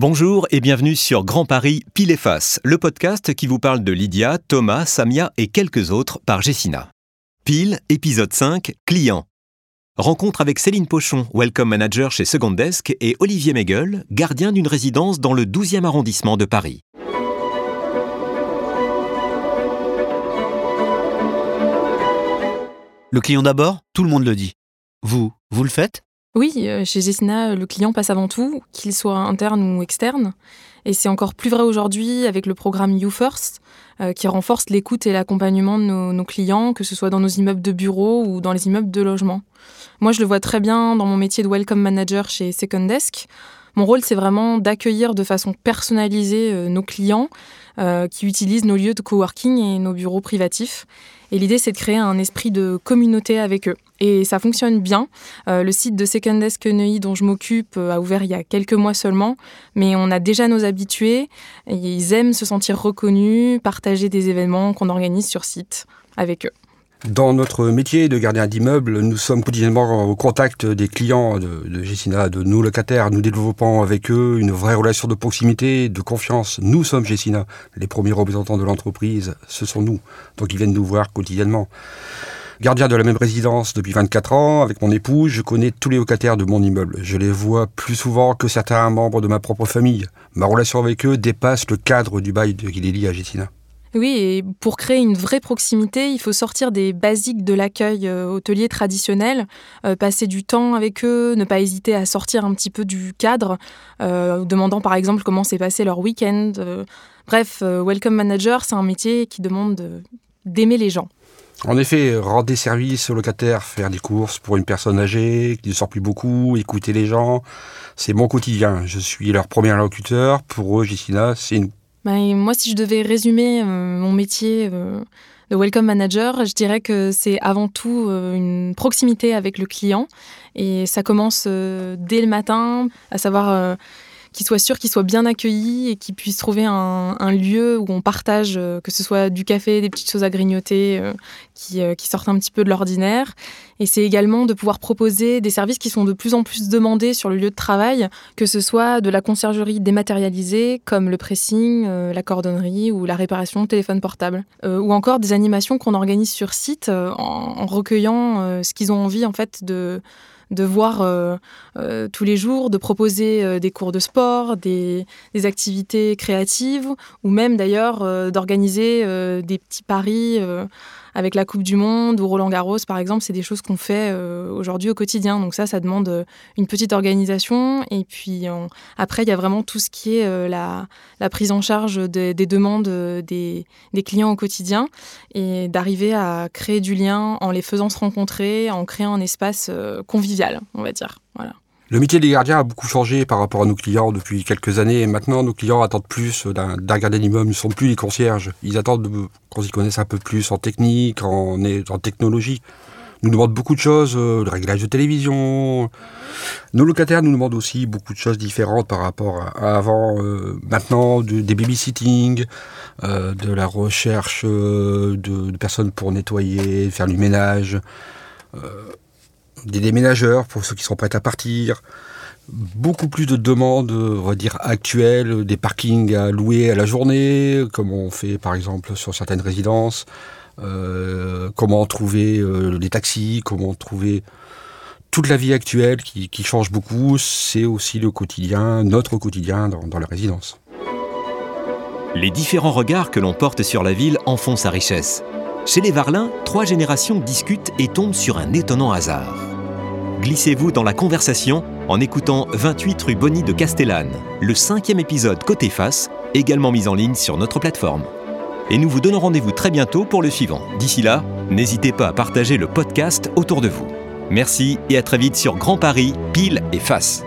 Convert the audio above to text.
Bonjour et bienvenue sur Grand Paris Pile et Face, le podcast qui vous parle de Lydia, Thomas, Samia et quelques autres par Jessina. Pile, épisode 5, client. Rencontre avec Céline Pochon, Welcome Manager chez Second Desk, et Olivier Megel, gardien d'une résidence dans le 12e arrondissement de Paris. Le client d'abord, tout le monde le dit. Vous, vous le faites? Oui, euh, chez Jessina, le client passe avant tout, qu'il soit interne ou externe. Et c'est encore plus vrai aujourd'hui avec le programme You First, euh, qui renforce l'écoute et l'accompagnement de nos, clients, que ce soit dans nos immeubles de bureaux ou dans les immeubles de logement. Moi, je le vois très bien dans mon métier de Welcome Manager chez Second Desk. Mon rôle, c'est vraiment d'accueillir de façon personnalisée euh, nos clients qui utilisent nos lieux de coworking et nos bureaux privatifs. Et l'idée, c'est de créer un esprit de communauté avec eux. Et ça fonctionne bien. Euh, le site de Second Desk Neuilly, dont je m'occupe, euh, a ouvert il y a quelques mois seulement. Mais on a déjà nos habitués. Et ils aiment se sentir reconnus, partager des événements qu'on organise sur site avec eux. Dans notre métier de gardien d'immeuble, nous sommes quotidiennement au contact des clients de, de Gessina, de nos locataires. Nous développons avec eux une vraie relation de proximité, de confiance. Nous sommes Gessina. Les premiers représentants de l'entreprise, ce sont nous. Donc ils viennent nous voir quotidiennement. Gardien de la même résidence depuis 24 ans, avec mon épouse, je connais tous les locataires de mon immeuble. Je les vois plus souvent que certains membres de ma propre famille. Ma relation avec eux dépasse le cadre du bail de Guilhéli à Gessina. Oui, et pour créer une vraie proximité, il faut sortir des basiques de l'accueil euh, hôtelier traditionnel, euh, passer du temps avec eux, ne pas hésiter à sortir un petit peu du cadre, euh, demandant par exemple comment s'est passé leur week-end. Bref, Welcome Manager, c'est un métier qui demande de- d'aimer les gens. En effet, rendre des services aux locataires, faire des courses pour une personne âgée qui ne sort plus beaucoup, écouter les gens, c'est mon quotidien. Je suis leur premier interlocuteur. Pour eux, Gessina, c'est nous. Bah, moi, si je devais résumer euh, mon métier euh, de Welcome Manager, je dirais que c'est avant tout euh, une proximité avec le client. Et ça commence dès le matin, à savoir euh, qu'il soit sûr qu'il soit bien accueilli et qu'il puisse trouver un, lieu où on partage, euh, que ce soit du café, des petites choses à grignoter euh, qui, euh, qui sortent un petit peu de l'ordinaire. Et c'est également de pouvoir proposer des services qui sont de plus en plus demandés sur le lieu de travail, que ce soit de la conciergerie dématérialisée, comme le pressing, la cordonnerie ou la réparation de téléphone portable, ou encore des animations qu'on organise sur site en, en recueillant ce qu'ils ont envie en fait de de voir euh, euh, tous les jours, de proposer euh, des cours de sport, des, activités créatives, ou même d'ailleurs d'organiser des petits paris avec la Coupe du Monde ou Roland Garros, par exemple. C'est des choses qu'on fait euh, aujourd'hui au quotidien. Donc ça, ça demande euh, une petite organisation. Et puis après, il y a vraiment tout ce qui est euh, la, prise en charge des, des demandes des, des clients au quotidien et d'arriver à créer du lien en les faisant se rencontrer, en créant un espace convivial, on va dire. Voilà. Le métier des gardiens a beaucoup changé par rapport à nos clients depuis quelques années. Maintenant, nos clients attendent plus d'un gardien d'immeuble. Ils ne sont plus les concierges. Ils attendent de- qu'on s'y connaisse un peu plus en technique, en, technologie. Nous demandent beaucoup de choses, euh, le réglage de télévision. Nos locataires nous demandent aussi beaucoup de choses différentes par rapport à, avant. euh, maintenant, de- des babysitting, euh, de la recherche de personnes pour nettoyer, faire du ménage. Des déménageurs pour ceux qui sont prêts à partir, beaucoup plus de demandes, on dire, actuelles, des parkings à louer à la journée, comme on fait par exemple sur certaines résidences, euh, comment trouver euh, les taxis, comment trouver toute la vie actuelle qui, qui change beaucoup, c'est aussi le quotidien, notre quotidien dans, dans la résidence. Les différents regards que l'on porte sur la ville en font sa richesse. Chez les Varlins, trois générations discutent et tombent sur un étonnant hasard. Glissez-vous dans la conversation en écoutant 28 rue Bonny de Castellane, le cinquième épisode Côté Face, également mis en ligne sur notre plateforme. Et nous vous donnons rendez-vous très bientôt pour le suivant. D'ici là, n'hésitez pas à partager le podcast autour de vous. Merci et à très vite sur Grand Paris, Pile et Face.